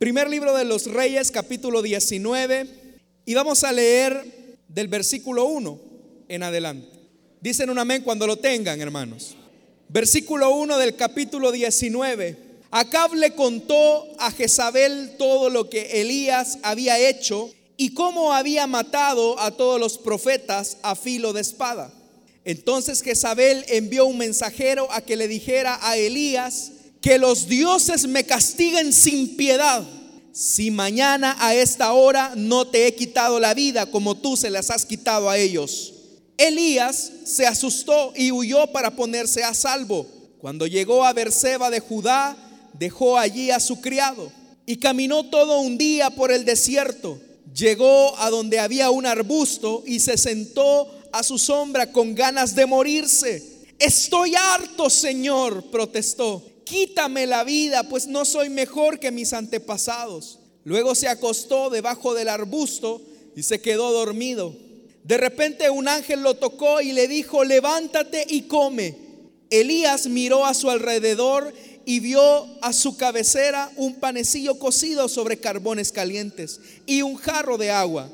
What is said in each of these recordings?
Primer libro de los Reyes, capítulo 19, y vamos a leer del versículo 1 en adelante. Dicen un amén cuando lo tengan, hermanos. Versículo 1 del capítulo 19. Acab le contó a Jezabel todo lo que Elías había hecho y cómo había matado a todos los profetas a filo de espada. Entonces Jezabel envió un mensajero a que le dijera a Elías que los dioses me castiguen sin piedad si mañana a esta hora no te he quitado la vida como tú se las has quitado a ellos. Elías se asustó y huyó para ponerse a salvo. Cuando llegó a Berseba de Judá, dejó allí a su criado y caminó todo un día por el desierto. Llegó a donde había un arbusto y se sentó a su sombra con ganas de morirse. Estoy harto, Señor, protestó. Quítame la vida, pues no soy mejor que mis antepasados. Luego se acostó debajo del arbusto y se quedó dormido. De repente un ángel lo tocó y le dijo, levántate y come. Elías miró a su alrededor y vio a su cabecera un panecillo cocido sobre carbones calientes y un jarro de agua.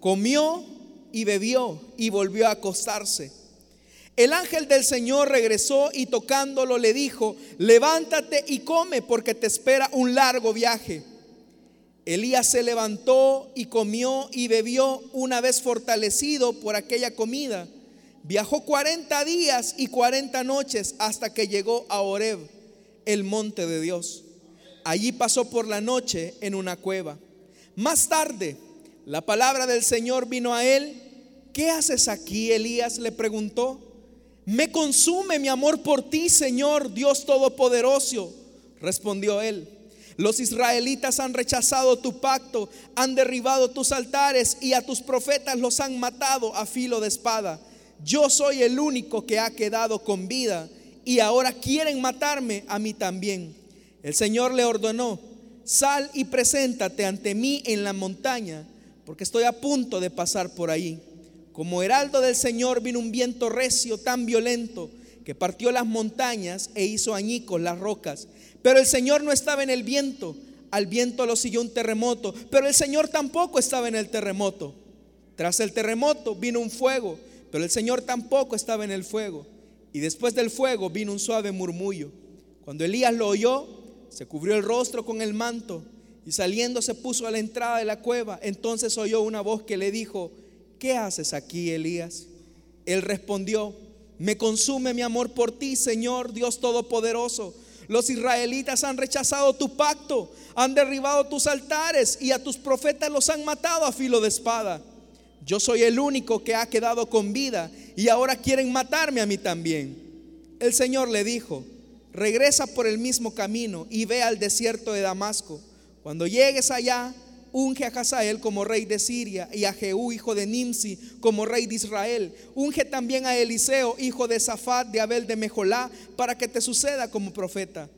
Comió y bebió y volvió a acostarse. El ángel del Señor regresó y tocándolo le dijo, levántate y come porque te espera un largo viaje. Elías se levantó y comió y bebió una vez fortalecido por aquella comida. Viajó 40 días y 40 noches hasta que llegó a Horeb, el monte de Dios. Allí pasó por la noche en una cueva. Más tarde, la palabra del Señor vino a él. ¿Qué haces aquí? Elías le preguntó. Me consume mi amor por ti, Señor Dios Todopoderoso, respondió él. Los israelitas han rechazado tu pacto, han derribado tus altares y a tus profetas los han matado a filo de espada. Yo soy el único que ha quedado con vida y ahora quieren matarme a mí también. El Señor le ordenó, sal y preséntate ante mí en la montaña, porque estoy a punto de pasar por ahí. Como heraldo del Señor vino un viento recio tan violento que partió las montañas e hizo añicos las rocas pero el Señor no estaba en el viento. Al viento lo siguió un terremoto. Pero el Señor tampoco estaba en el terremoto. Tras el terremoto vino un fuego. Pero el Señor tampoco estaba en el fuego. Y después del fuego vino un suave murmullo. Cuando Elías lo oyó, se cubrió el rostro con el manto y saliendo se puso a la entrada de la cueva. Entonces oyó una voz que le dijo, ¿qué haces aquí, Elías? Él respondió, me consume mi amor por ti, Señor Dios Todopoderoso los israelitas han rechazado tu pacto, han derribado tus altares y a tus profetas los han matado a filo de espada. Yo soy el único que ha quedado con vida y ahora quieren matarme a mí también. El Señor le dijo, regresa por el mismo camino y ve al desierto de Damasco. Cuando llegues allá, Unge a Hazael como rey de Siria y a Jehú, hijo de Nimsi, como rey de Israel. Unge también a Eliseo, hijo de Safat, de Abel de Mejolá, para que te suceda como profeta.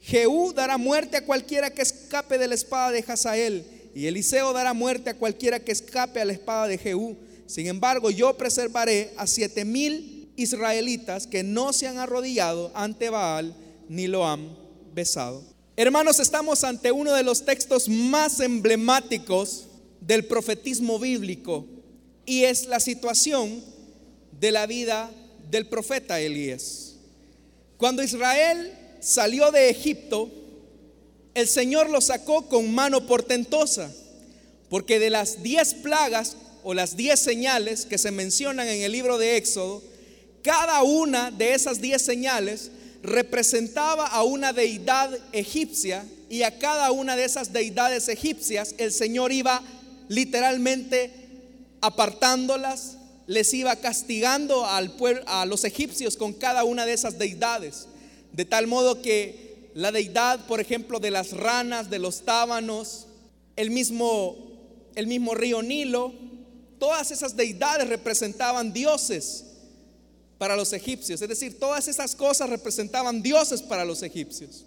Jehú dará muerte a cualquiera que escape de la espada de Hazael, y Eliseo dará muerte a cualquiera que escape a la espada de Jehú. Sin embargo, yo preservaré a siete mil israelitas que no se han arrodillado ante Baal ni lo han besado. Hermanos, estamos ante uno de los textos más emblemáticos del profetismo bíblico y es la situación de la vida del profeta Elías. Cuando Israel salió de Egipto, el Señor lo sacó con mano portentosa, porque de las diez plagas o las diez señales que se mencionan en el libro de Éxodo, cada una de esas diez señales representaba a una deidad egipcia y a cada una de esas deidades egipcias el Señor iba literalmente apartándolas, les iba castigando al pueblo, a los egipcios con cada una de esas deidades. De tal modo que la deidad, por ejemplo, de las ranas, de los tábanos, el mismo, el mismo río Nilo, todas esas deidades representaban dioses para los egipcios. Es decir, todas esas cosas representaban dioses para los egipcios.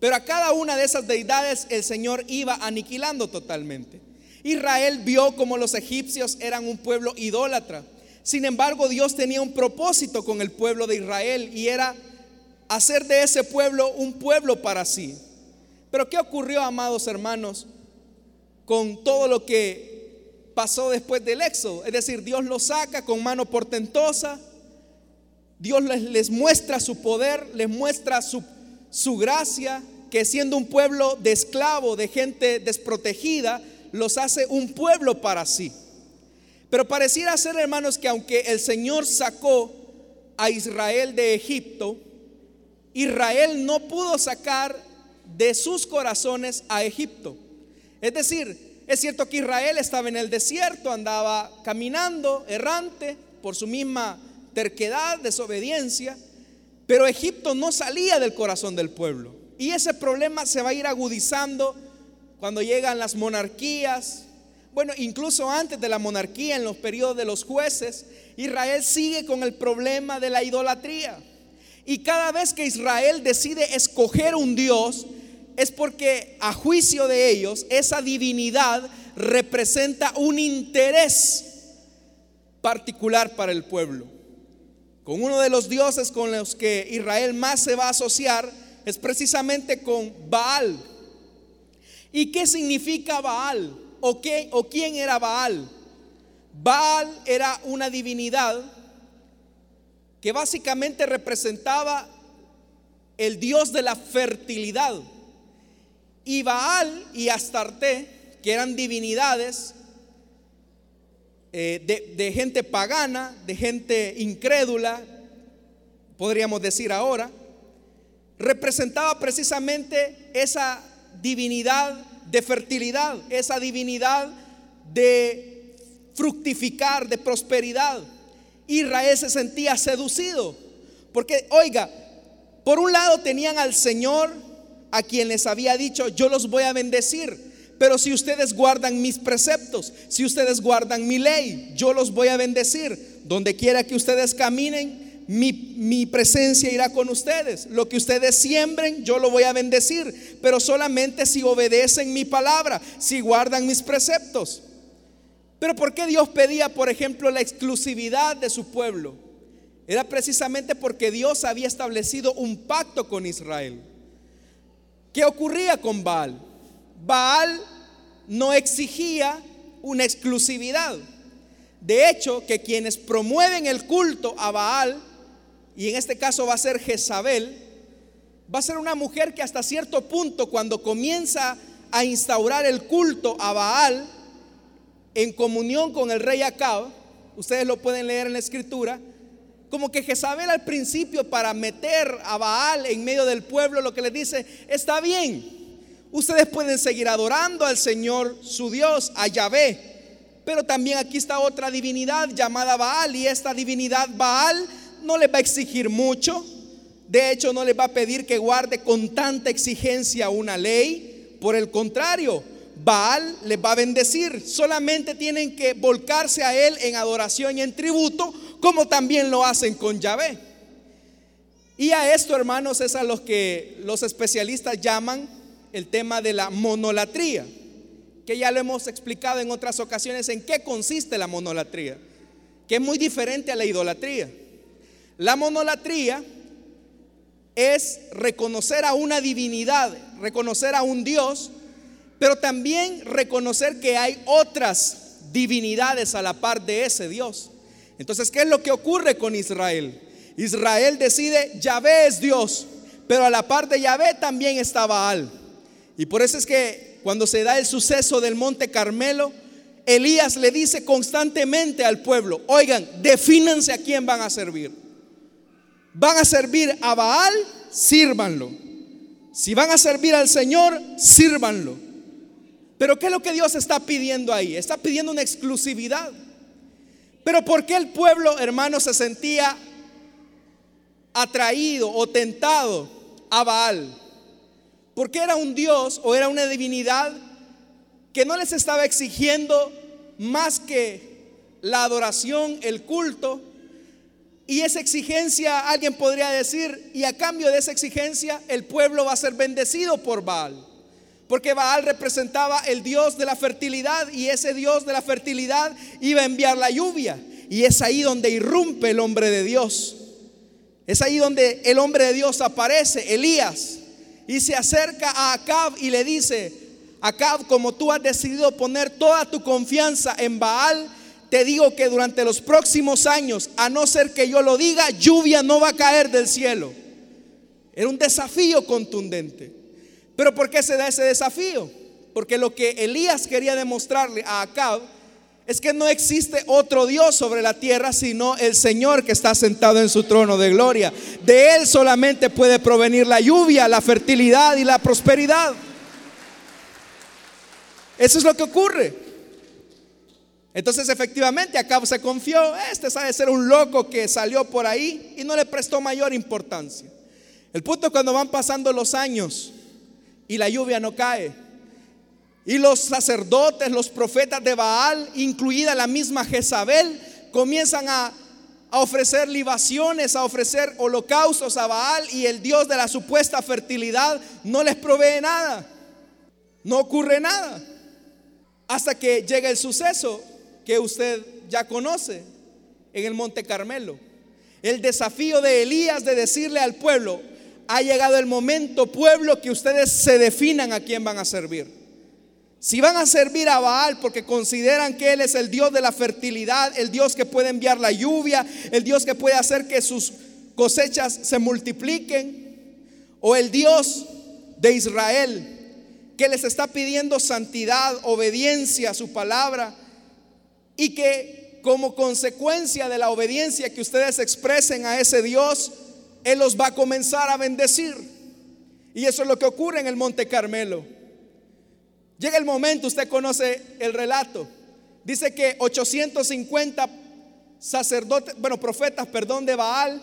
Pero a cada una de esas deidades el Señor iba aniquilando totalmente. Israel vio como los egipcios eran un pueblo idólatra. Sin embargo, Dios tenía un propósito con el pueblo de Israel y era hacer de ese pueblo un pueblo para sí. Pero ¿qué ocurrió, amados hermanos, con todo lo que pasó después del éxodo? Es decir, Dios los saca con mano portentosa, Dios les, muestra su poder, les muestra su, su gracia, que siendo un pueblo de esclavo, de gente desprotegida, los hace un pueblo para sí. Pero pareciera ser, hermanos, que aunque el Señor sacó a Israel de Egipto, Israel no pudo sacar de sus corazones a Egipto. Es decir, es cierto que Israel estaba en el desierto, andaba caminando, errante, por su misma terquedad, desobediencia, pero Egipto no salía del corazón del pueblo. Y ese problema se va a ir agudizando cuando llegan las monarquías, bueno, incluso antes de la monarquía, en los periodos de los jueces, Israel sigue con el problema de la idolatría. Y cada vez que Israel decide escoger un Dios, es porque a juicio de ellos, esa divinidad representa un interés particular para el pueblo. Con uno de los dioses con los que Israel más se va a asociar es precisamente con Baal. ¿Y qué significa Baal? ¿O, qué, ¿O quién era Baal? Baal era una divinidad que básicamente representaba el dios de la fertilidad. Y Baal y Astarte, que eran divinidades eh, de, de gente pagana, de gente incrédula, podríamos decir ahora, representaba precisamente esa divinidad de fertilidad, esa divinidad de fructificar, de prosperidad. Israel se sentía seducido, porque oiga, por un lado tenían al Señor a quien les había dicho, yo los voy a bendecir, pero si ustedes guardan mis preceptos, si ustedes guardan mi ley, yo los voy a bendecir. Donde quiera que ustedes caminen, mi, presencia irá con ustedes. Lo que ustedes siembren, yo lo voy a bendecir, pero solamente si obedecen mi palabra, si guardan mis preceptos. Pero ¿por qué Dios pedía, por ejemplo, la exclusividad de su pueblo? Era precisamente porque Dios había establecido un pacto con Israel. ¿Qué ocurría con Baal? Baal no exigía una exclusividad. De hecho, que quienes promueven el culto a Baal y en este caso va a ser Jezabel, va a ser una mujer que hasta cierto punto cuando comienza a instaurar el culto a Baal en comunión con el rey Acab, ustedes lo pueden leer en la escritura, como que Jezabel al principio para meter a Baal en medio del pueblo lo que le dice, está bien, ustedes pueden seguir adorando al Señor su Dios, a Yahvé, pero también aquí está otra divinidad llamada Baal y esta divinidad Baal no les va a exigir mucho. De hecho, no les va a pedir que guarde con tanta exigencia una ley. Por el contrario, Baal les va a bendecir. Solamente tienen que volcarse a Él en adoración y en tributo, como también lo hacen con Yahvé. Y a esto, hermanos, es a los que los especialistas llaman el tema de la monolatría, que ya lo hemos explicado en otras ocasiones en qué consiste la monolatría, que es muy diferente a la idolatría. La monolatría es reconocer a una divinidad, reconocer a un Dios, pero también reconocer que hay otras divinidades a la par de ese Dios. Entonces, ¿qué es lo que ocurre con Israel? Israel decide, Yahvé es Dios, pero a la par de Yahvé también está Baal. Y por eso es que cuando se da el suceso del monte Carmelo, Elías le dice constantemente al pueblo, oigan, defínanse a quién van a servir van a servir a Baal, sírvanlo. Si van a servir al Señor, sírvanlo. Pero ¿qué es lo que Dios está pidiendo ahí? Está pidiendo una exclusividad. Pero ¿por qué el pueblo, hermano, se sentía atraído o tentado a Baal? Porque era un Dios o era una divinidad que no les estaba exigiendo más que la adoración, el culto, y esa exigencia, alguien podría decir, y a cambio de esa exigencia, el pueblo va a ser bendecido por Baal. Porque Baal representaba el Dios de la fertilidad y ese Dios de la fertilidad iba a enviar la lluvia. Y es ahí donde irrumpe el hombre de Dios. Es ahí donde el hombre de Dios aparece, Elías. Y se acerca a Acab y le dice, Acab, como tú has decidido poner toda tu confianza en Baal, te digo que durante los próximos años, a no ser que yo lo diga, lluvia no va a caer del cielo. Era un desafío contundente. Pero ¿por qué se da ese desafío? Porque lo que Elías quería demostrarle a Acab es que no existe otro Dios sobre la tierra sino el Señor que está sentado en su trono de gloria. De Él solamente puede provenir la lluvia, la fertilidad y la prosperidad. Eso es lo que ocurre. Entonces efectivamente Acab se confió, este sabe ser un loco que salió por ahí y no le prestó mayor importancia. El punto es cuando van pasando los años y la lluvia no cae. Y los sacerdotes, los profetas de Baal, incluida la misma Jezabel, comienzan a, ofrecer libaciones, a ofrecer holocaustos a Baal y el Dios de la supuesta fertilidad no les provee nada. No ocurre nada. Hasta que llega el suceso que usted ya conoce en el Monte Carmelo. El desafío de Elías de decirle al pueblo, ha llegado el momento, pueblo, que ustedes se definan a quién van a servir. Si van a servir a Baal porque consideran que Él es el Dios de la fertilidad, el Dios que puede enviar la lluvia, el Dios que puede hacer que sus cosechas se multipliquen, o el Dios de Israel que les está pidiendo santidad, obediencia a su palabra, y que como consecuencia de la obediencia que ustedes expresen a ese Dios, Él los va a comenzar a bendecir. Y eso es lo que ocurre en el Monte Carmelo. Llega el momento, usted conoce el relato. Dice que 850 sacerdotes, bueno, profetas, perdón, de Baal,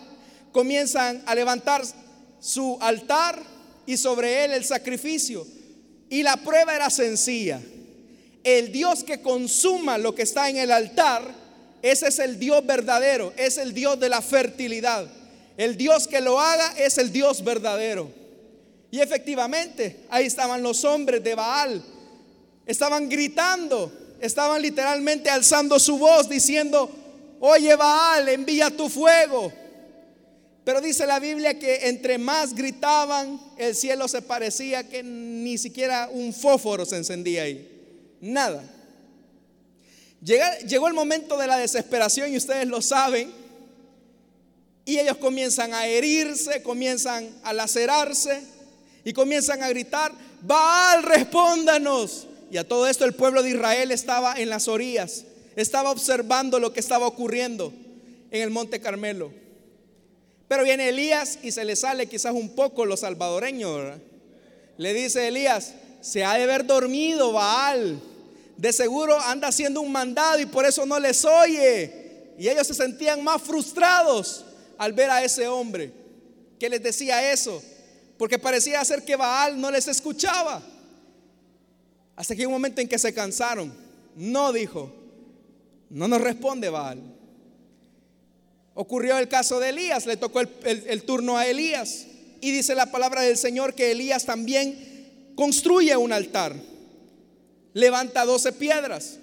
comienzan a levantar su altar y sobre él el sacrificio. Y la prueba era sencilla. El Dios que consuma lo que está en el altar, ese es el Dios verdadero, es el Dios de la fertilidad. El Dios que lo haga es el Dios verdadero. Y efectivamente, ahí estaban los hombres de Baal Estaban gritando, estaban literalmente alzando su voz diciendo, oye Baal, envía tu fuego. Pero dice la Biblia que entre más gritaban, el cielo se parecía que ni siquiera un fósforo se encendía ahí. Nada. llegó el momento de la desesperación y ustedes lo saben. Y ellos comienzan a herirse, comienzan a lacerarse y comienzan a gritar, Baal, respóndanos. Y a todo esto el pueblo de Israel estaba en las orillas, estaba observando lo que estaba ocurriendo en el Monte Carmelo. Pero viene Elías y se le sale quizás un poco lo salvadoreño. Le dice Elías, se ha de haber dormido Baal. De seguro anda haciendo un mandado y por eso no les oye. Y ellos se sentían más frustrados al ver a ese hombre que les decía eso. Porque parecía ser que Baal no les escuchaba. Hasta que un momento en que se cansaron. No dijo, no nos responde Baal. Ocurrió el caso de Elías, le tocó el, turno a Elías. Y dice la palabra del Señor que Elías también construye un altar. Levanta 12 piedras.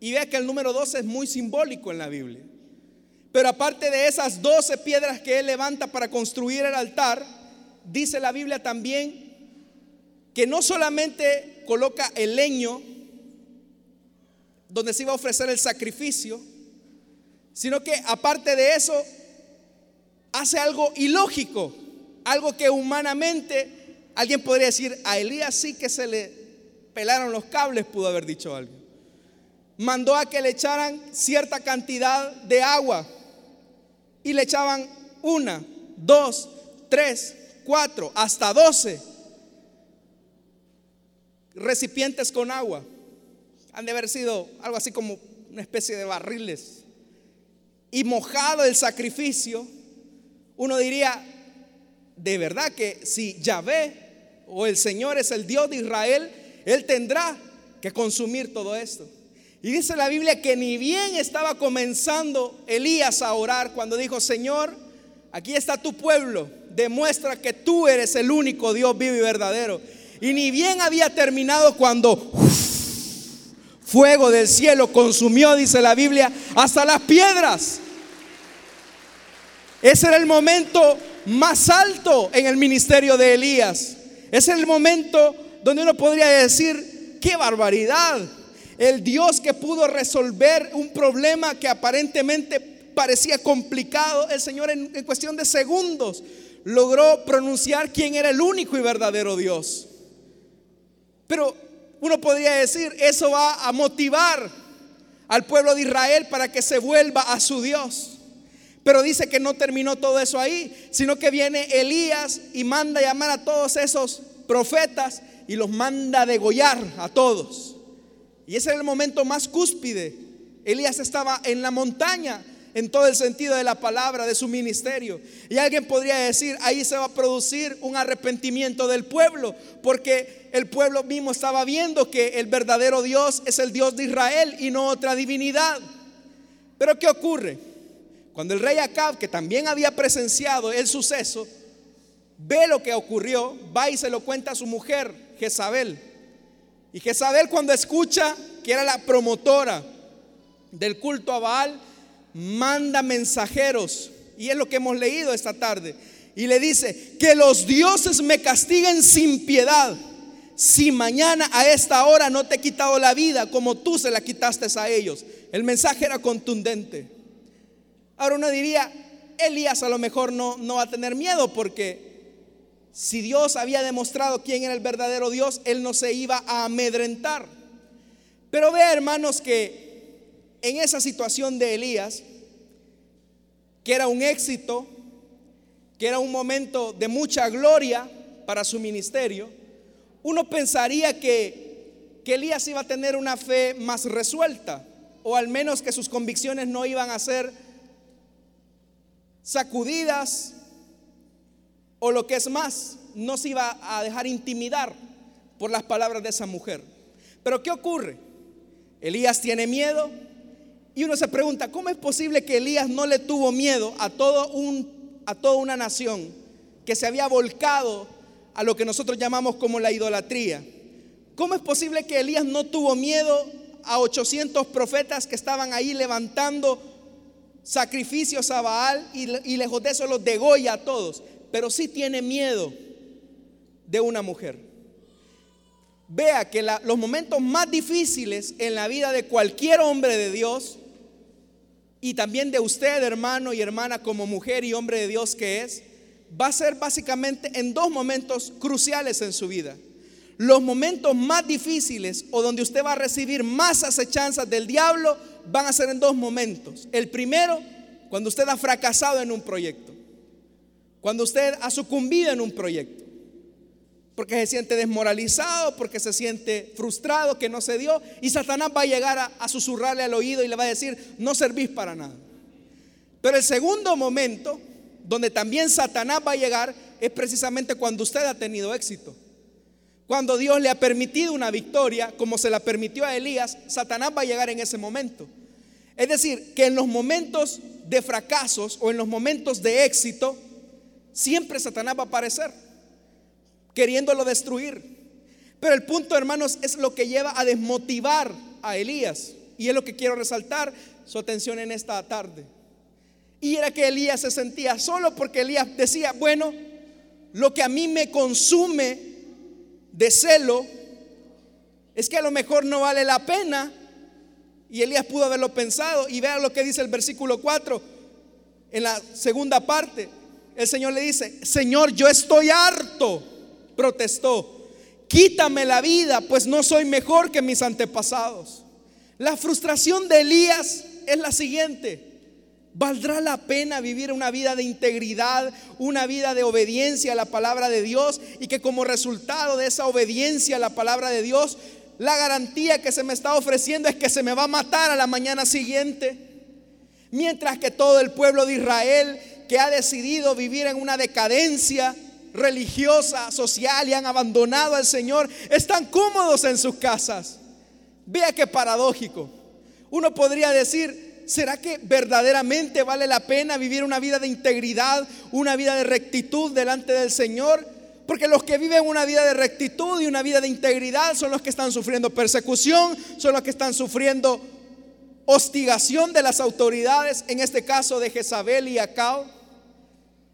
Y vea que el número 12 es muy simbólico en la Biblia. Pero aparte de esas 12 piedras que él levanta para construir el altar, dice la Biblia también que no solamente coloca el leño donde se iba a ofrecer el sacrificio, sino que aparte de eso, hace algo ilógico, algo que humanamente alguien podría decir, a Elías sí que se le pelaron los cables, pudo haber dicho algo. Mandó a que le echaran cierta cantidad de agua y le echaban una, dos, tres, cuatro, hasta doce recipientes con agua. Han de haber sido algo así como una especie de barriles. Y mojado el sacrificio, uno diría, de verdad que si Yahvé o el Señor es el Dios de Israel, Él tendrá que consumir todo esto. Y dice la Biblia que ni bien estaba comenzando Elías a orar cuando dijo, Señor, aquí está tu pueblo, demuestra que tú eres el único Dios vivo y verdadero. Y ni bien había terminado cuando fuego del cielo consumió, dice la Biblia, hasta las piedras. Ese era el momento más alto en el ministerio de Elías. Es el momento donde uno podría decir, qué barbaridad. El Dios que pudo resolver un problema que aparentemente parecía complicado, el Señor en, en cuestión de segundos logró pronunciar quién era el único y verdadero Dios. Pero uno podría decir, eso va a motivar al pueblo de Israel para que se vuelva a su Dios. Pero dice que no terminó todo eso ahí, sino que viene Elías y manda llamar a todos esos profetas y los manda degollar a todos. Y ese era el momento más cúspide. Elías estaba en la montaña en todo el sentido de la palabra, de su ministerio. Y alguien podría decir, ahí se va a producir un arrepentimiento del pueblo, porque el pueblo mismo estaba viendo que el verdadero Dios es el Dios de Israel y no otra divinidad. Pero ¿qué ocurre? Cuando el rey Acab, que también había presenciado el suceso, ve lo que ocurrió, va y se lo cuenta a su mujer, Jezabel. Y Jezabel cuando escucha que era la promotora del culto a Baal, manda mensajeros, y es lo que hemos leído esta tarde, y le dice, que los dioses me castiguen sin piedad, si mañana a esta hora no te he quitado la vida como tú se la quitaste a ellos. El mensaje era contundente. Ahora uno diría, Elías a lo mejor no, no va a tener miedo porque si Dios había demostrado quién era el verdadero Dios, él no se iba a amedrentar. Pero vea hermanos que en esa situación de Elías, que era un éxito, que era un momento de mucha gloria para su ministerio, uno pensaría que, que Elías iba a tener una fe más resuelta, o al menos que sus convicciones no iban a ser sacudidas, o lo que es más, no se iba a dejar intimidar por las palabras de esa mujer. Pero ¿qué ocurre? Elías tiene miedo, y uno se pregunta, ¿cómo es posible que Elías no le tuvo miedo a, todo un, a toda una nación que se había volcado a lo que nosotros llamamos como la idolatría? ¿Cómo es posible que Elías no tuvo miedo a 800 profetas que estaban ahí levantando sacrificios a Baal y, lejos de eso los degolla a todos? Pero sí tiene miedo de una mujer. Vea que los momentos más difíciles en la vida de cualquier hombre de Dios y también de usted, hermano y hermana, como mujer y hombre de Dios que es, va a ser básicamente en dos momentos cruciales en su vida. Los momentos más difíciles o donde usted va a recibir más acechanzas del diablo van a ser en dos momentos. El primero, cuando usted ha fracasado en un proyecto. Cuando usted ha sucumbido en un proyecto porque se siente desmoralizado, porque se siente frustrado que no se dio, y Satanás va a llegar a, susurrarle al oído y le va a decir, no servís para nada. Pero el segundo momento, donde también Satanás va a llegar, es precisamente cuando usted ha tenido éxito. Cuando Dios le ha permitido una victoria, como se la permitió a Elías, Satanás va a llegar en ese momento. Es decir, que en los momentos de fracasos o en los momentos de éxito, siempre Satanás va a aparecer queriéndolo destruir. Pero el punto, hermanos, es lo que lleva a desmotivar a Elías. Y es lo que quiero resaltar su atención en esta tarde. Y era que Elías se sentía solo porque Elías decía, bueno, lo que a mí me consume de celo es que a lo mejor no vale la pena. Y Elías pudo haberlo pensado. Y vea lo que dice el versículo 4 en la segunda parte. El Señor le dice, Señor, yo estoy harto protestó, quítame la vida, pues no soy mejor que mis antepasados. La frustración de Elías es la siguiente. ¿Valdrá la pena vivir una vida de integridad, una vida de obediencia a la palabra de Dios y que como resultado de esa obediencia a la palabra de Dios, la garantía que se me está ofreciendo es que se me va a matar a la mañana siguiente? Mientras que todo el pueblo de Israel que ha decidido vivir en una decadencia, religiosa, social y han abandonado al Señor, están cómodos en sus casas. Vea qué paradójico. Uno podría decir, ¿será que verdaderamente vale la pena vivir una vida de integridad, una vida de rectitud delante del Señor? Porque los que viven una vida de rectitud y una vida de integridad son los que están sufriendo persecución, son los que están sufriendo hostigación de las autoridades, en este caso de Jezabel y Acao.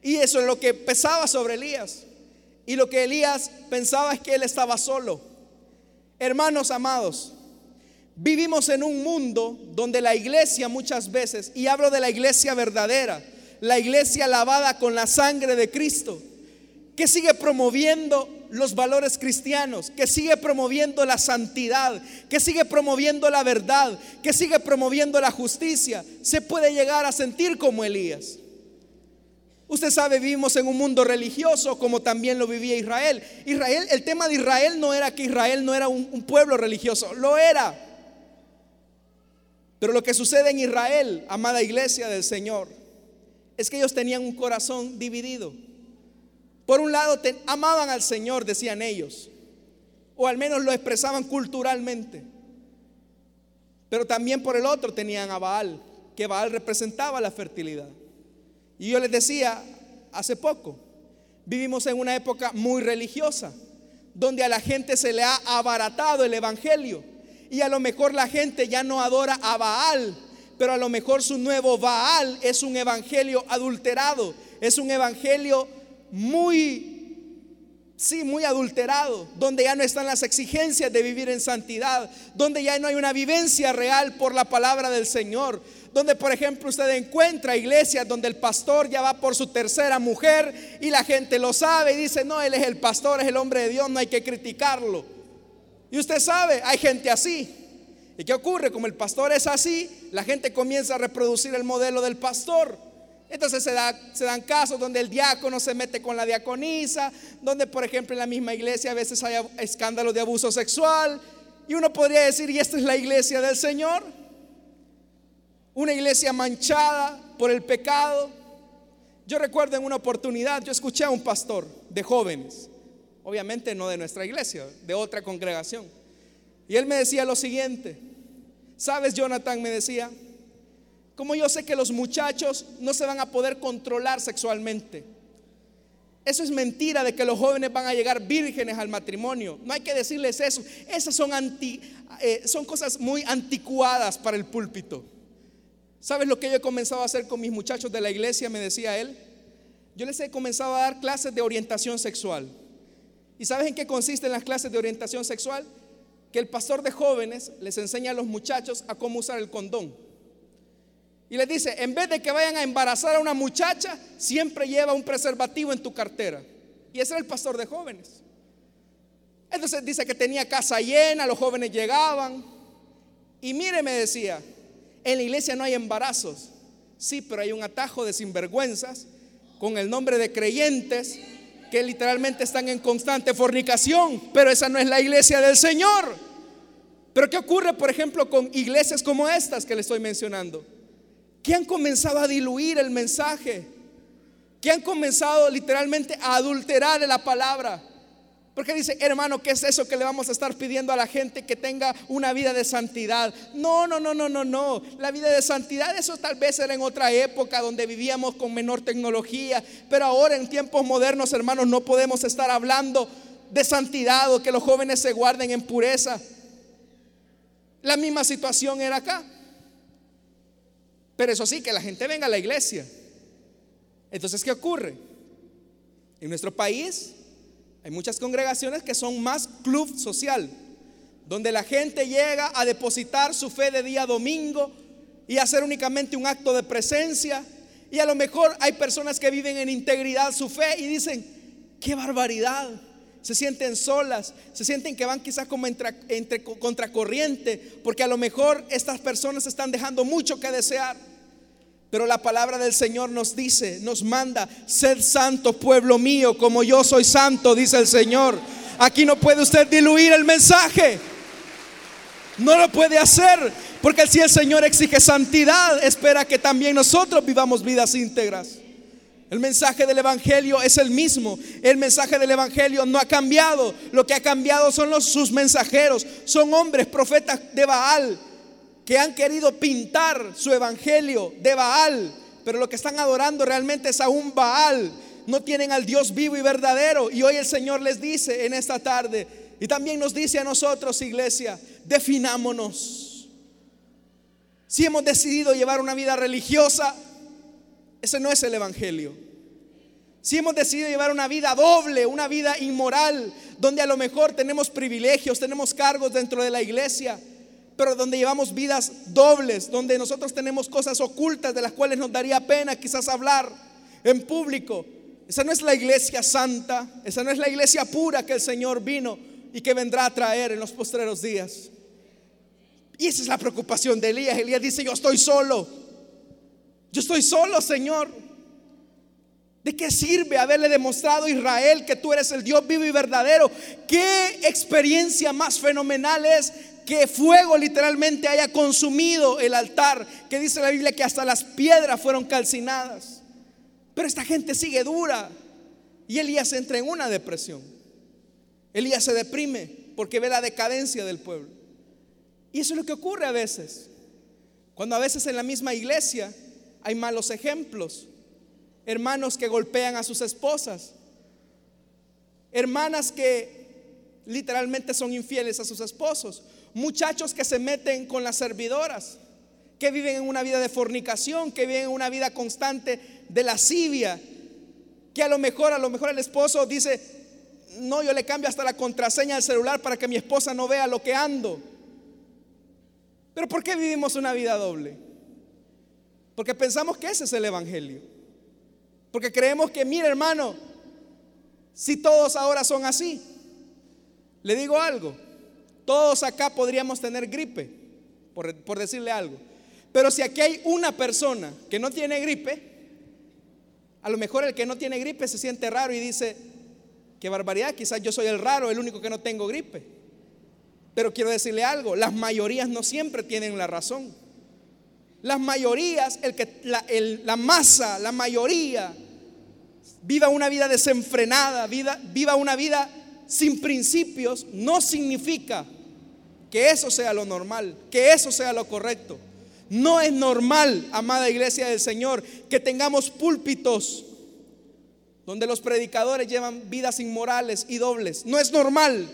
Y eso es lo que pesaba sobre Elías. Y lo que Elías pensaba es que él estaba solo. Hermanos amados, vivimos en un mundo donde la iglesia muchas veces, y hablo de la iglesia verdadera, la iglesia lavada con la sangre de Cristo, que sigue promoviendo los valores cristianos, que sigue promoviendo la santidad, que sigue promoviendo la verdad, que sigue promoviendo la justicia, se puede llegar a sentir como Elías. Usted sabe, vivimos en un mundo religioso como también lo vivía Israel. Israel, el tema de Israel no era que Israel no era un, un pueblo religioso, lo era. Pero lo que sucede en Israel, amada iglesia del Señor, es que ellos tenían un corazón dividido. Por un lado, amaban al Señor, decían ellos, o al menos lo expresaban culturalmente. Pero también por el otro tenían a Baal, que Baal representaba la fertilidad. Y yo les decía hace poco, vivimos en una época muy religiosa, donde a la gente se le ha abaratado el Evangelio. Y a lo mejor la gente ya no adora a Baal, pero a lo mejor su nuevo Baal es un evangelio adulterado, es un evangelio muy, sí, muy adulterado, donde ya no están las exigencias de vivir en santidad, donde ya no hay una vivencia real por la palabra del Señor, donde por ejemplo usted encuentra iglesias donde el pastor ya va por su tercera mujer y la gente lo sabe y dice, no, él es el pastor, es el hombre de Dios, no hay que criticarlo. Y usted sabe, hay gente así. ¿Y qué ocurre? Como el pastor es así, la gente comienza a reproducir el modelo del pastor. Entonces se, da, se, dan casos donde el diácono se mete con la diaconisa, donde por ejemplo en la misma iglesia a veces hay escándalos de abuso sexual. Y uno podría decir, ¿y esta es la iglesia del Señor? Una iglesia manchada por el pecado. Yo recuerdo en una oportunidad, yo escuché a un pastor de jóvenes, obviamente no de nuestra iglesia, de otra congregación. Y él me decía lo siguiente, ¿sabes Jonathan? Me decía, como yo sé que los muchachos no se van a poder controlar sexualmente. Eso es mentira de que los jóvenes van a llegar vírgenes al matrimonio. No hay que decirles eso. Esas son, anti, eh, son cosas muy anticuadas para el púlpito. ¿Sabes lo que yo he comenzado a hacer con mis muchachos de la iglesia? Me decía él. Yo les he comenzado a dar clases de orientación sexual. ¿Y sabes en qué consisten las clases de orientación sexual? Que el pastor de jóvenes les enseña a los muchachos a cómo usar el condón. Y les dice, en vez de que vayan a embarazar a una muchacha, siempre lleva un preservativo en tu cartera. Y ese era el pastor de jóvenes. Entonces dice que tenía casa llena, los jóvenes llegaban. Y mire, me decía, en la iglesia no hay embarazos. Sí, pero hay un atajo de sinvergüenzas con el nombre de creyentes que literalmente están en constante fornicación. Pero esa no es la iglesia del Señor. Pero ¿qué ocurre, por ejemplo, con iglesias como estas que le estoy mencionando? Que han comenzado a diluir el mensaje. Que han comenzado literalmente a adulterar la palabra. Porque dice, hermano, ¿qué es eso que le vamos a estar pidiendo a la gente que tenga una vida de santidad? No, no, no, no, no, no. La vida de santidad, eso tal vez era en otra época donde vivíamos con menor tecnología. Pero ahora en tiempos modernos, hermanos, no podemos estar hablando de santidad o que los jóvenes se guarden en pureza. La misma situación era acá. Pero eso sí, que la gente venga a la iglesia. Entonces, ¿qué ocurre? En nuestro país hay muchas congregaciones que son más club social, donde la gente llega a depositar su fe de día domingo y hacer únicamente un acto de presencia. Y a lo mejor hay personas que viven en integridad su fe y dicen, qué barbaridad. Se sienten solas, se sienten que van quizás como entre, contracorriente, porque a lo mejor estas personas están dejando mucho que desear. Pero la palabra del Señor nos dice, nos manda, sed santo pueblo mío, como yo soy santo, dice el Señor. Aquí no puede usted diluir el mensaje. No lo puede hacer, porque si el Señor exige santidad, espera que también nosotros vivamos vidas íntegras. El mensaje del Evangelio es el mismo. El mensaje del Evangelio no ha cambiado. Lo que ha cambiado son los, sus mensajeros. Son hombres, profetas de Baal, que han querido pintar su evangelio de Baal, pero lo que están adorando realmente es a un Baal. No tienen al Dios vivo y verdadero. Y hoy el Señor les dice en esta tarde, y también nos dice a nosotros, iglesia, definámonos. Si hemos decidido llevar una vida religiosa, ese no es el Evangelio. Si hemos decidido llevar una vida doble, una vida inmoral, donde a lo mejor tenemos privilegios, tenemos cargos dentro de la iglesia, pero donde llevamos vidas dobles, donde nosotros tenemos cosas ocultas de las cuales nos daría pena quizás hablar en público. Esa no es la iglesia santa, esa no es la iglesia pura que el Señor vino y que vendrá a traer en los postreros días. Y esa es la preocupación de Elías. Elías dice, yo estoy solo. Yo estoy solo, Señor. ¿De qué sirve haberle demostrado a Israel que tú eres el Dios vivo y verdadero? ¿Qué experiencia más fenomenal es que fuego literalmente haya consumido el altar? Que dice la Biblia que hasta las piedras fueron calcinadas. Pero esta gente sigue dura. Y Elías entra en una depresión. Elías se deprime porque ve la decadencia del pueblo. Y eso es lo que ocurre a veces. Cuando a veces en la misma iglesia hay malos ejemplos hermanos que golpean a sus esposas, hermanas que literalmente son infieles a sus esposos, muchachos que se meten con las servidoras, que viven en una vida de fornicación, que viven en una vida constante de lascivia, que a lo mejor, a lo mejor el esposo dice, no, yo le cambio hasta la contraseña del celular para que mi esposa no vea lo que ando. Pero ¿por qué vivimos una vida doble? Porque pensamos que ese es el Evangelio. Porque creemos que, mire hermano, si todos ahora son así, le digo algo, todos acá podríamos tener gripe, por, decirle algo. Pero si aquí hay una persona que no tiene gripe, a lo mejor el que no tiene gripe se siente raro y dice, qué barbaridad, quizás yo soy el raro, el único que no tengo gripe. Pero quiero decirle algo, las mayorías no siempre tienen la razón. Las mayorías, el que, la, la masa, la mayoría, viva una vida desenfrenada, vida, viva una vida sin principios, no significa que eso sea lo normal, que eso sea lo correcto. No es normal, amada iglesia del Señor, que tengamos púlpitos donde los predicadores llevan vidas inmorales y dobles. No es normal.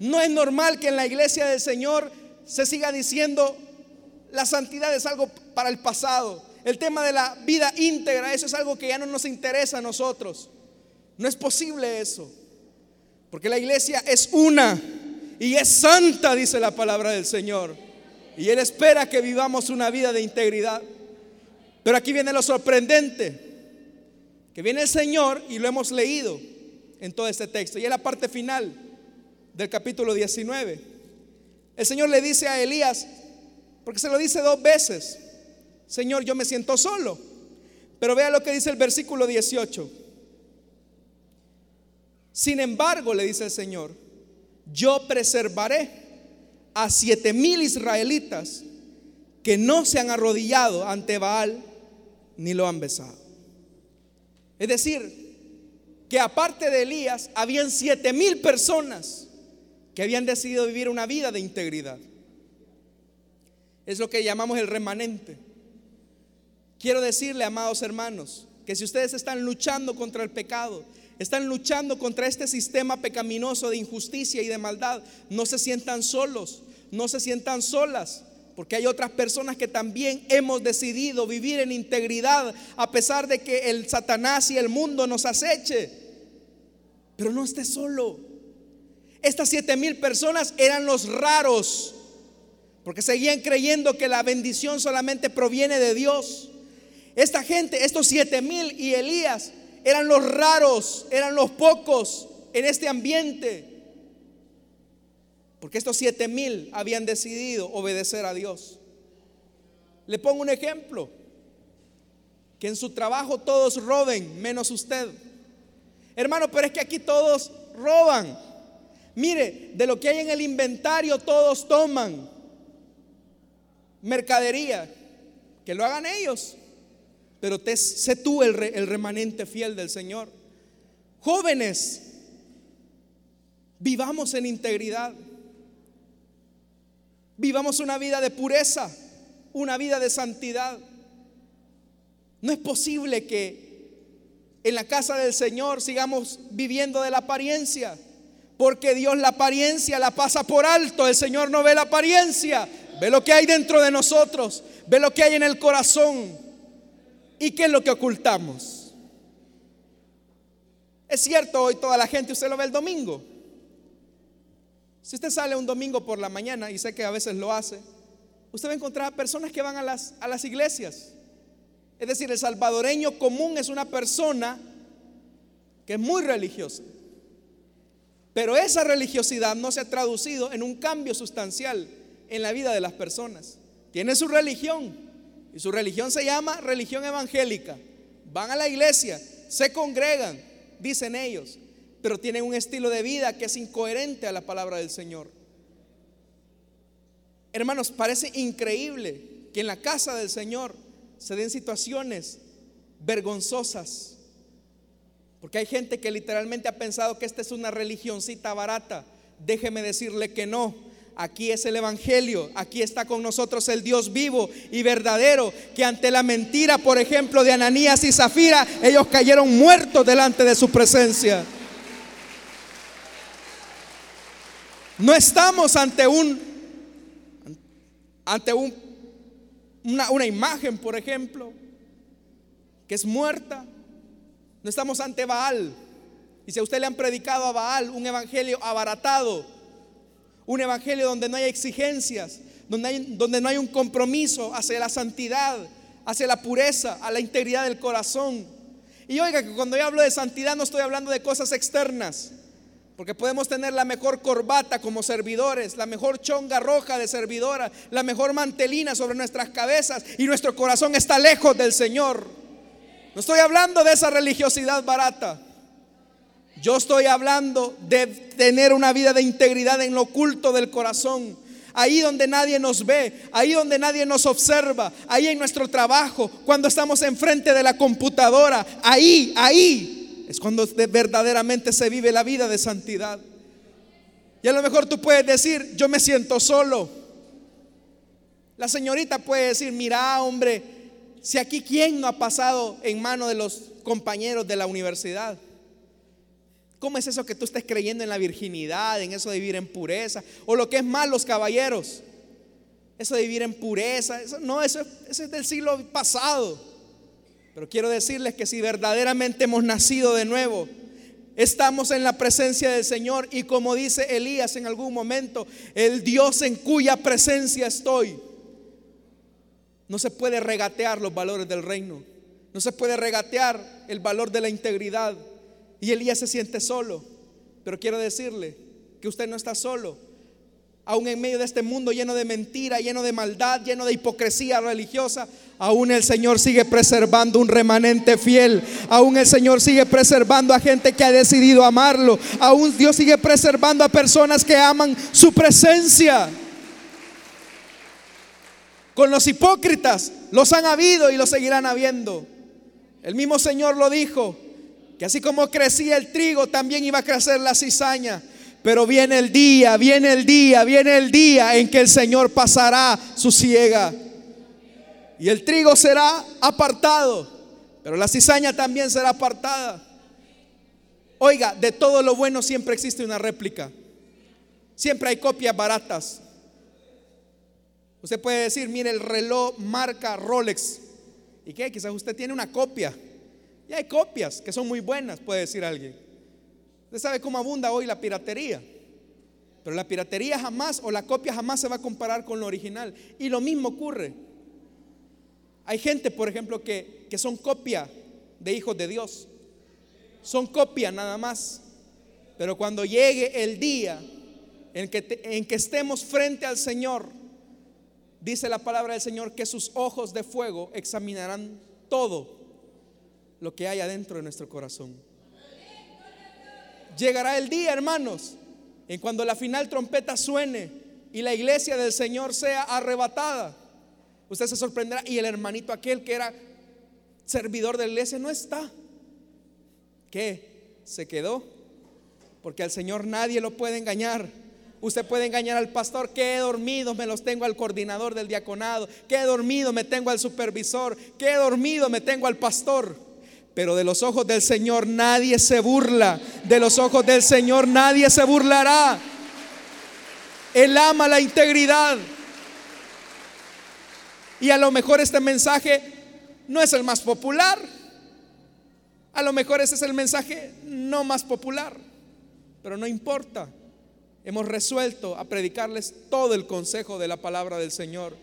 No es normal que en la iglesia del Señor se siga diciendo la santidad es algo para el pasado. El tema de la vida íntegra, eso es algo que ya no nos interesa a nosotros. No es posible eso. Porque la iglesia es una y es santa, dice la palabra del Señor. Y Él espera que vivamos una vida de integridad. Pero aquí viene lo sorprendente, que viene el Señor y lo hemos leído en todo este texto. Y es la parte final del capítulo 19. El Señor le dice a Elías, porque se lo dice dos veces. Señor, yo me siento solo. Pero vea lo que dice el versículo 18. Sin embargo, le dice el Señor, yo preservaré a siete mil israelitas que no se han arrodillado ante Baal ni lo han besado. Es decir, que aparte de Elías, habían siete mil personas que habían decidido vivir una vida de integridad. Es lo que llamamos el remanente. Quiero decirle, amados hermanos, que si ustedes están luchando contra el pecado, están luchando contra este sistema pecaminoso de injusticia y de maldad, no se sientan solos, no se sientan solas, porque hay otras personas que también hemos decidido vivir en integridad a pesar de que el Satanás y el mundo nos aceche. Pero no esté solo. Estas siete mil personas eran los raros porque seguían creyendo que la bendición solamente proviene de Dios. Esta gente, estos siete mil y Elías, eran los raros, eran los pocos en este ambiente. Porque estos siete mil habían decidido obedecer a Dios. Le pongo un ejemplo. Que en su trabajo todos roben, menos usted. Hermano, pero es que aquí todos roban. Mire, de lo que hay en el inventario todos toman mercadería, que lo hagan ellos. Pero te, sé tú el, el remanente fiel del Señor. Jóvenes, vivamos en integridad. Vivamos una vida de pureza, una vida de santidad. No es posible que en la casa del Señor sigamos viviendo de la apariencia, porque Dios la apariencia la pasa por alto, el Señor no ve la apariencia, Ve lo que hay dentro de nosotros. Ve lo que hay en el corazón. ¿Y qué es lo que ocultamos? Es cierto, hoy toda la gente usted lo ve el domingo. Si usted sale un domingo por la mañana, y sé que a veces lo hace, usted va a encontrar personas que van a las, a las iglesias. Es decir, el salvadoreño común es una persona que es muy religiosa. Pero esa religiosidad no se ha traducido en un cambio sustancial en la vida de las personas. Tiene su religión y su religión se llama religión evangélica. Van a la iglesia, se congregan, dicen ellos, pero tienen un estilo de vida que es incoherente a la palabra del Señor. Hermanos, parece increíble que en la casa del Señor se den situaciones vergonzosas. Porque hay gente que literalmente ha pensado que esta es una religioncita barata. Déjeme decirle que no. Aquí es el Evangelio, aquí está con nosotros el Dios vivo y verdadero, que ante la mentira, por ejemplo, de Ananías y Zafira, ellos cayeron muertos delante de su presencia. No estamos ante un ante un, una, una imagen, por ejemplo, que es muerta. No estamos ante Baal. Y si a usted le han predicado a Baal un evangelio abaratado, un evangelio donde no hay exigencias, donde, no hay un compromiso hacia la santidad, hacia la pureza, a la integridad del corazón. Y oiga que cuando yo hablo de santidad no estoy hablando de cosas externas. Porque podemos tener la mejor corbata como servidores, la mejor chonga roja de servidora, la mejor mantelina sobre nuestras cabezas y nuestro corazón está lejos del Señor. No estoy hablando de esa religiosidad barata. Yo estoy hablando de tener una vida de integridad en lo oculto del corazón. Ahí donde nadie nos ve, ahí donde nadie nos observa, ahí en nuestro trabajo, cuando estamos enfrente de la computadora, ahí, ahí, es cuando verdaderamente se vive la vida de santidad. Y a lo mejor tú puedes decir, yo me siento solo. La señorita puede decir, mira hombre, si aquí quién no ha pasado en mano de los compañeros de la universidad. ¿Cómo es eso que tú estés creyendo en la virginidad, en eso de vivir en pureza? O lo que es más, los caballeros. Eso de vivir en pureza. Eso, no, eso, eso es del siglo pasado. Pero quiero decirles que si verdaderamente hemos nacido de nuevo, estamos en la presencia del Señor y como dice Elías en algún momento, el Dios en cuya presencia estoy. No se puede regatear los valores del reino. No se puede regatear el valor de la integridad. Y Elías se siente solo. Pero quiero decirle que usted no está solo aún en medio de este mundo lleno de mentira, lleno de maldad, lleno de hipocresía religiosa, aún el Señor sigue preservando un remanente fiel, aún el Señor sigue preservando a gente que ha decidido amarlo, aún Dios sigue preservando a personas que aman su presencia. Con los hipócritas los han habido y los seguirán habiendo. El mismo Señor lo dijo, que así como crecía el trigo, también iba a crecer la cizaña. Pero viene el día, viene el día, viene el día en que el Señor pasará su ciega. Y el trigo será apartado, pero la cizaña también será apartada. Oiga, de todo lo bueno siempre existe una réplica. Siempre hay copias baratas. Usted puede decir, mire el reloj marca Rolex. ¿Y qué? Quizás usted tiene una copia. Y hay copias que son muy buenas, puede decir alguien. Usted sabe cómo abunda hoy la piratería. Pero la piratería jamás o la copia jamás se va a comparar con lo original. Y lo mismo ocurre. Hay gente, por ejemplo, que, que son copia de hijos de Dios. Son copia nada más. Pero cuando llegue el día en que, en que estemos frente al Señor, dice la palabra del Señor que sus ojos de fuego examinarán todo lo que hay adentro de nuestro corazón. Llegará el día, hermanos, en cuando la final trompeta suene y la iglesia del Señor sea arrebatada. Usted se sorprenderá y el hermanito aquel que era servidor de la iglesia no está. ¿Qué? ¿Se quedó? Porque al Señor nadie lo puede engañar. Usted puede engañar al pastor, que he dormido, me los tengo al coordinador del diaconado, que he dormido, me tengo al supervisor, que he dormido, me tengo al pastor. Pero de los ojos del Señor nadie se burla. De los ojos del Señor nadie se burlará. Él ama la integridad. Y a lo mejor este mensaje no es el más popular. A lo mejor ese es el mensaje no más popular, pero no importa. Hemos resuelto a predicarles todo el consejo de la palabra del Señor.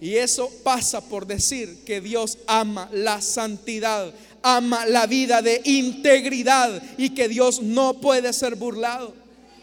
Y eso pasa por decir que Dios ama la santidad, ama la vida de integridad y que Dios no puede ser burlado.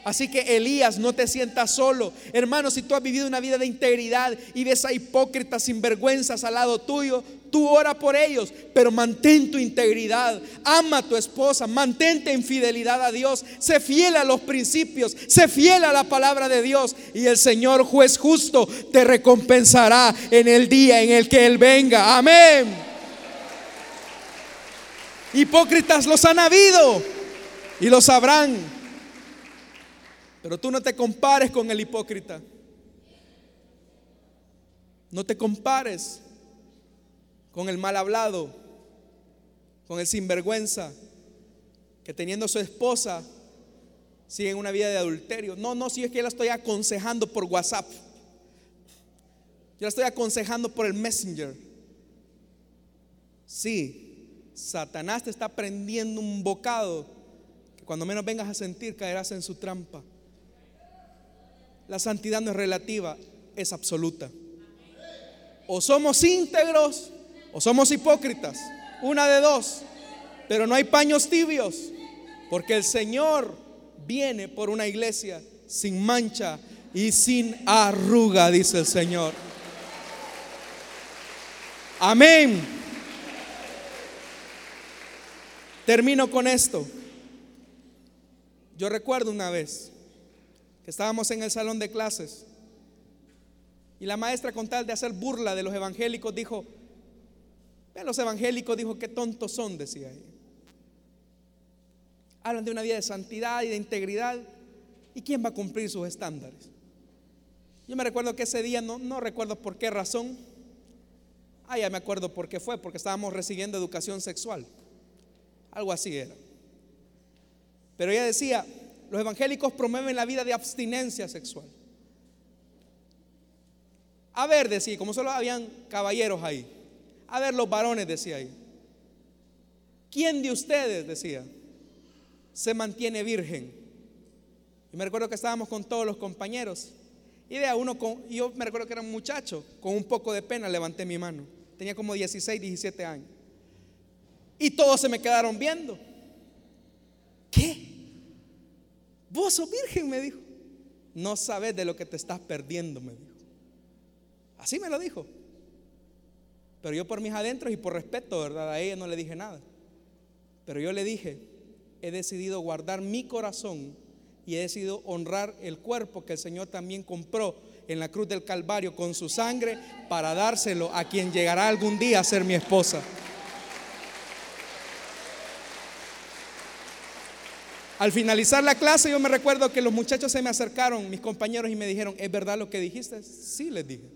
Así que Elías, no te sientas solo. Hermano, si tú has vivido una vida de integridad y ves a hipócritas sinvergüenzas al lado tuyo, tú ora por ellos, pero mantén tu integridad. Ama a tu esposa, mantente en fidelidad a Dios. Sé fiel a los principios, sé fiel a la palabra de Dios. Y el Señor juez justo te recompensará en el día en el que Él venga. Amén. Hipócritas los han habido y los sabrán. Pero tú no te compares con el hipócrita. No te compares con el mal hablado, con el sinvergüenza, que teniendo su esposa sigue en una vida de adulterio. No, no, si es que yo la estoy aconsejando por WhatsApp. Yo la estoy aconsejando por el Messenger. Sí, Satanás te está prendiendo un bocado que cuando menos vengas a sentir caerás en su trampa. La santidad no es relativa, es absoluta. O somos íntegros o somos hipócritas. Una de dos. Pero no hay paños tibios. Porque el Señor viene por una iglesia sin mancha y sin arruga, dice el Señor. Amén. Termino con esto. Yo recuerdo una vez que estábamos en el salón de clases y la maestra con tal de hacer burla de los evangélicos dijo, vean los evangélicos, dijo, qué tontos son, decía ella. Hablan de una vida de santidad y de integridad. ¿Y quién va a cumplir sus estándares? Yo me recuerdo que ese día, no, no recuerdo por qué razón, ah, ya me acuerdo por qué fue, porque estábamos recibiendo educación sexual. Algo así era. Pero ella decía, los evangélicos promueven la vida de abstinencia sexual. A ver, decía, como solo habían caballeros ahí. A ver, los varones, decía ahí. ¿Quién de ustedes, decía, se mantiene virgen? Y me recuerdo que estábamos con todos los compañeros. Y de a uno, con, yo me recuerdo que era un muchacho, con un poco de pena levanté mi mano. Tenía como 16, 17 años. Y todos se me quedaron viendo. ¿Qué? Vos sos virgen, me dijo. No sabes de lo que te estás perdiendo, me dijo. Así me lo dijo. Pero yo por mis adentros y por respeto, ¿verdad? A ella no le dije nada. Pero yo le dije, he decidido guardar mi corazón y he decidido honrar el cuerpo que el Señor también compró en la cruz del Calvario con su sangre para dárselo a quien llegará algún día a ser mi esposa. Al finalizar la clase yo me recuerdo que los muchachos se me acercaron, mis compañeros, y me dijeron, ¿es verdad lo que dijiste? Sí, les dije.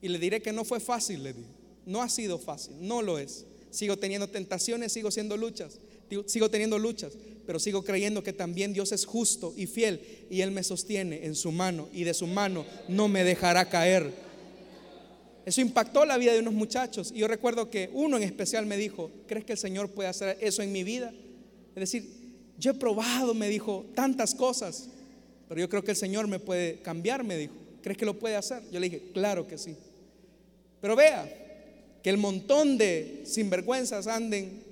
Y le diré que no fue fácil, le dije. No ha sido fácil, no lo es. Sigo teniendo tentaciones, sigo siendo luchas, sigo teniendo luchas, pero sigo creyendo que también Dios es justo y fiel y Él me sostiene en su mano y de su mano no me dejará caer. Eso impactó la vida de unos muchachos y yo recuerdo que uno en especial me dijo, ¿crees que el Señor puede hacer eso en mi vida? Es decir, yo he probado, me dijo, tantas cosas, pero yo creo que el Señor me puede cambiar, me dijo. ¿Crees que lo puede hacer? Yo le dije, claro que sí. Pero vea, que el montón de sinvergüenzas anden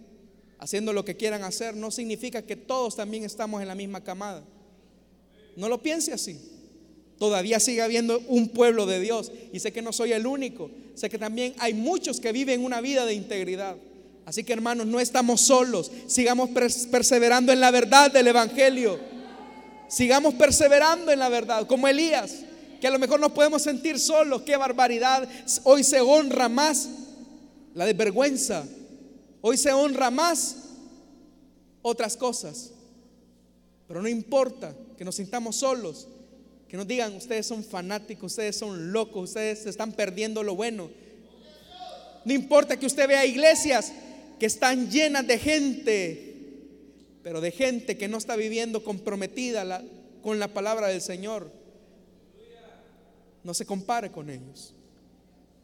haciendo lo que quieran hacer, no significa que todos también estamos en la misma camada. No lo piense así. Todavía sigue habiendo un pueblo de Dios y sé que no soy el único. Sé que también hay muchos que viven una vida de integridad. Así que hermanos, no estamos solos. Sigamos perseverando en la verdad del Evangelio. Sigamos perseverando en la verdad, como Elías, que a lo mejor nos podemos sentir solos. Qué barbaridad. Hoy se honra más la desvergüenza. Hoy se honra más otras cosas. Pero no importa que nos sintamos solos, que nos digan, ustedes son fanáticos, ustedes son locos, ustedes están perdiendo lo bueno. No importa que usted vea iglesias que están llenas de gente, pero de gente que no está viviendo comprometida con la palabra del Señor. No se compare con ellos.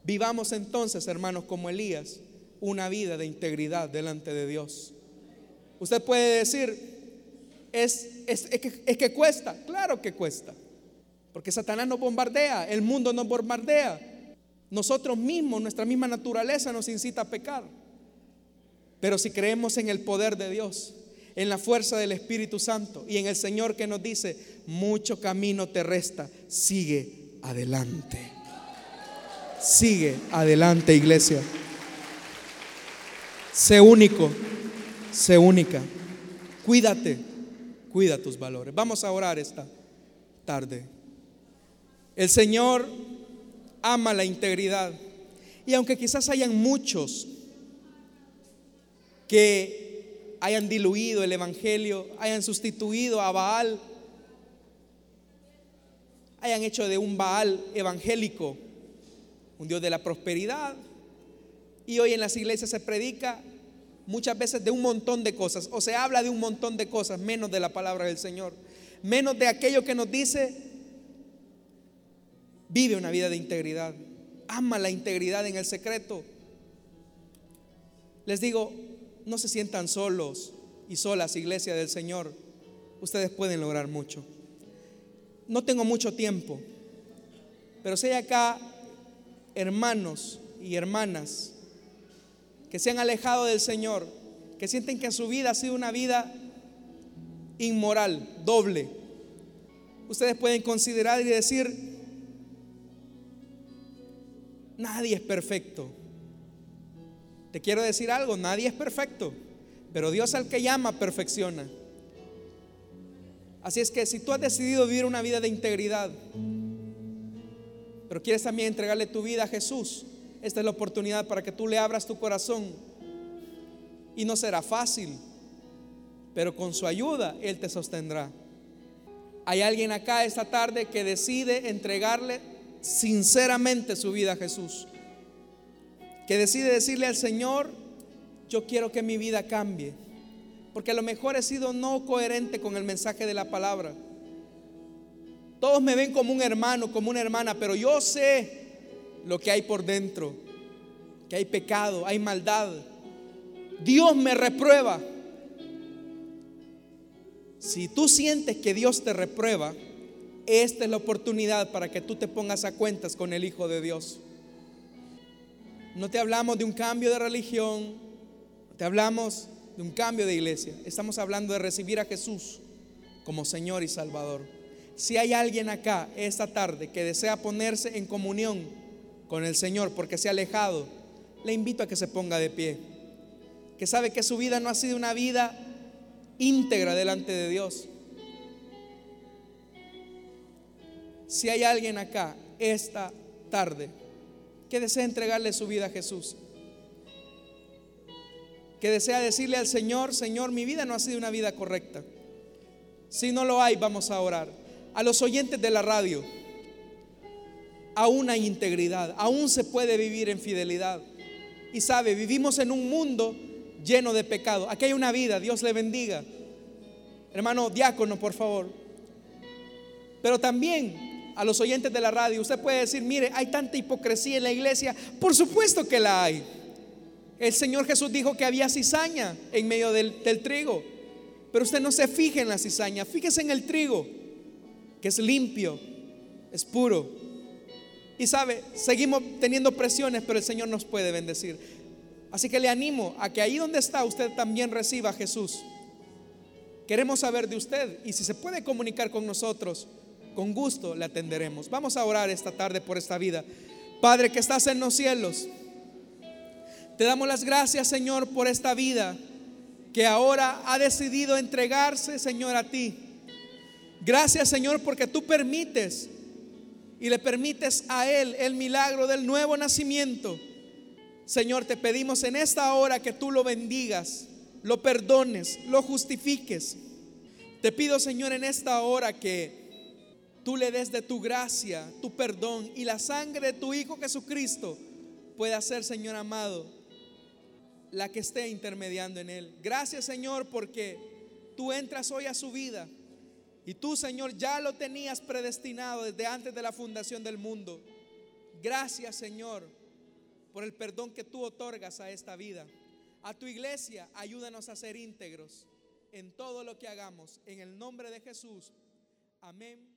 Vivamos entonces, hermanos, como Elías, una vida de integridad delante de Dios. Usted puede decir, es, que, es que cuesta, claro que cuesta, porque Satanás nos bombardea, el mundo nos bombardea, nosotros mismos, nuestra misma naturaleza nos incita a pecar. Pero si creemos en el poder de Dios, en la fuerza del Espíritu Santo y en el Señor que nos dice, mucho camino te resta, sigue adelante. Sigue adelante, iglesia. Sé único, sé única. Cuídate, cuida tus valores. Vamos a orar esta tarde. El Señor ama la integridad. Y aunque quizás hayan muchos que hayan diluido el Evangelio, hayan sustituido a Baal, hayan hecho de un Baal evangélico un Dios de la prosperidad. Y hoy en las iglesias se predica muchas veces de un montón de cosas, o se habla de un montón de cosas, menos de la palabra del Señor, menos de aquello que nos dice, vive una vida de integridad, ama la integridad en el secreto. Les digo, no se sientan solos y solas, iglesia del Señor, ustedes pueden lograr mucho. No tengo mucho tiempo, pero si hay acá hermanos y hermanas que se han alejado del Señor, que sienten que su vida ha sido una vida inmoral, doble. Ustedes pueden considerar y decir, nadie es perfecto. Te quiero decir algo, nadie es perfecto, pero Dios al que llama perfecciona. Así es que si tú has decidido vivir una vida de integridad, pero quieres también entregarle tu vida a Jesús, esta es la oportunidad para que tú le abras tu corazón. Y no será fácil, pero con su ayuda Él te sostendrá. Hay alguien acá esta tarde que decide entregarle sinceramente su vida a Jesús. Que decide decirle al Señor, yo quiero que mi vida cambie. Porque a lo mejor he sido no coherente con el mensaje de la palabra. Todos me ven como un hermano, como una hermana, pero yo sé lo que hay por dentro, que hay pecado, hay maldad. Dios me reprueba. Si tú sientes que Dios te reprueba, esta es la oportunidad para que tú te pongas a cuentas con el Hijo de Dios. No te hablamos de un cambio de religión, te hablamos de un cambio de iglesia. Estamos hablando de recibir a Jesús como Señor y Salvador. Si hay alguien acá esta tarde que desea ponerse en comunión con el Señor porque se ha alejado, le invito a que se ponga de pie. Que sabe que su vida no ha sido una vida íntegra delante de Dios. Si hay alguien acá esta tarde que desea entregarle su vida a Jesús, que desea decirle al Señor, Señor, mi vida no ha sido una vida correcta. Si no lo hay, vamos a orar a los oyentes de la radio, aún hay integridad, aún se puede vivir en fidelidad. Y sabe, vivimos en un mundo lleno de pecado. Aquí hay una vida, Dios le bendiga. Hermano diácono, por favor. Pero también a los oyentes de la radio, usted puede decir, mire, hay tanta hipocresía en la iglesia. Por supuesto que la hay. El Señor Jesús dijo que había cizaña en medio del, trigo. Pero usted no se fije en la cizaña, fíjese en el trigo que es limpio, es puro. Y sabe, seguimos teniendo presiones, pero el Señor nos puede bendecir. Así que le animo a que ahí donde está usted también reciba a Jesús. Queremos saber de usted y si se puede comunicar con nosotros, con gusto le atenderemos. Vamos a orar esta tarde por esta vida. Padre que estás en los cielos, te damos las gracias Señor por esta vida que ahora ha decidido entregarse Señor a ti. Gracias Señor porque tú permites y le permites a Él el milagro del nuevo nacimiento. Señor, te pedimos en esta hora que tú lo bendigas, lo perdones, lo justifiques. Te pido Señor en esta hora que tú le des de tu gracia, tu perdón y la sangre de tu Hijo Jesucristo pueda ser, Señor amado, la que esté intermediando en Él. Gracias Señor porque tú entras hoy a su vida y tú, Señor, ya lo tenías predestinado desde antes de la fundación del mundo. Gracias, Señor, por el perdón que tú otorgas a esta vida. A tu iglesia, ayúdanos a ser íntegros en todo lo que hagamos. En el nombre de Jesús. Amén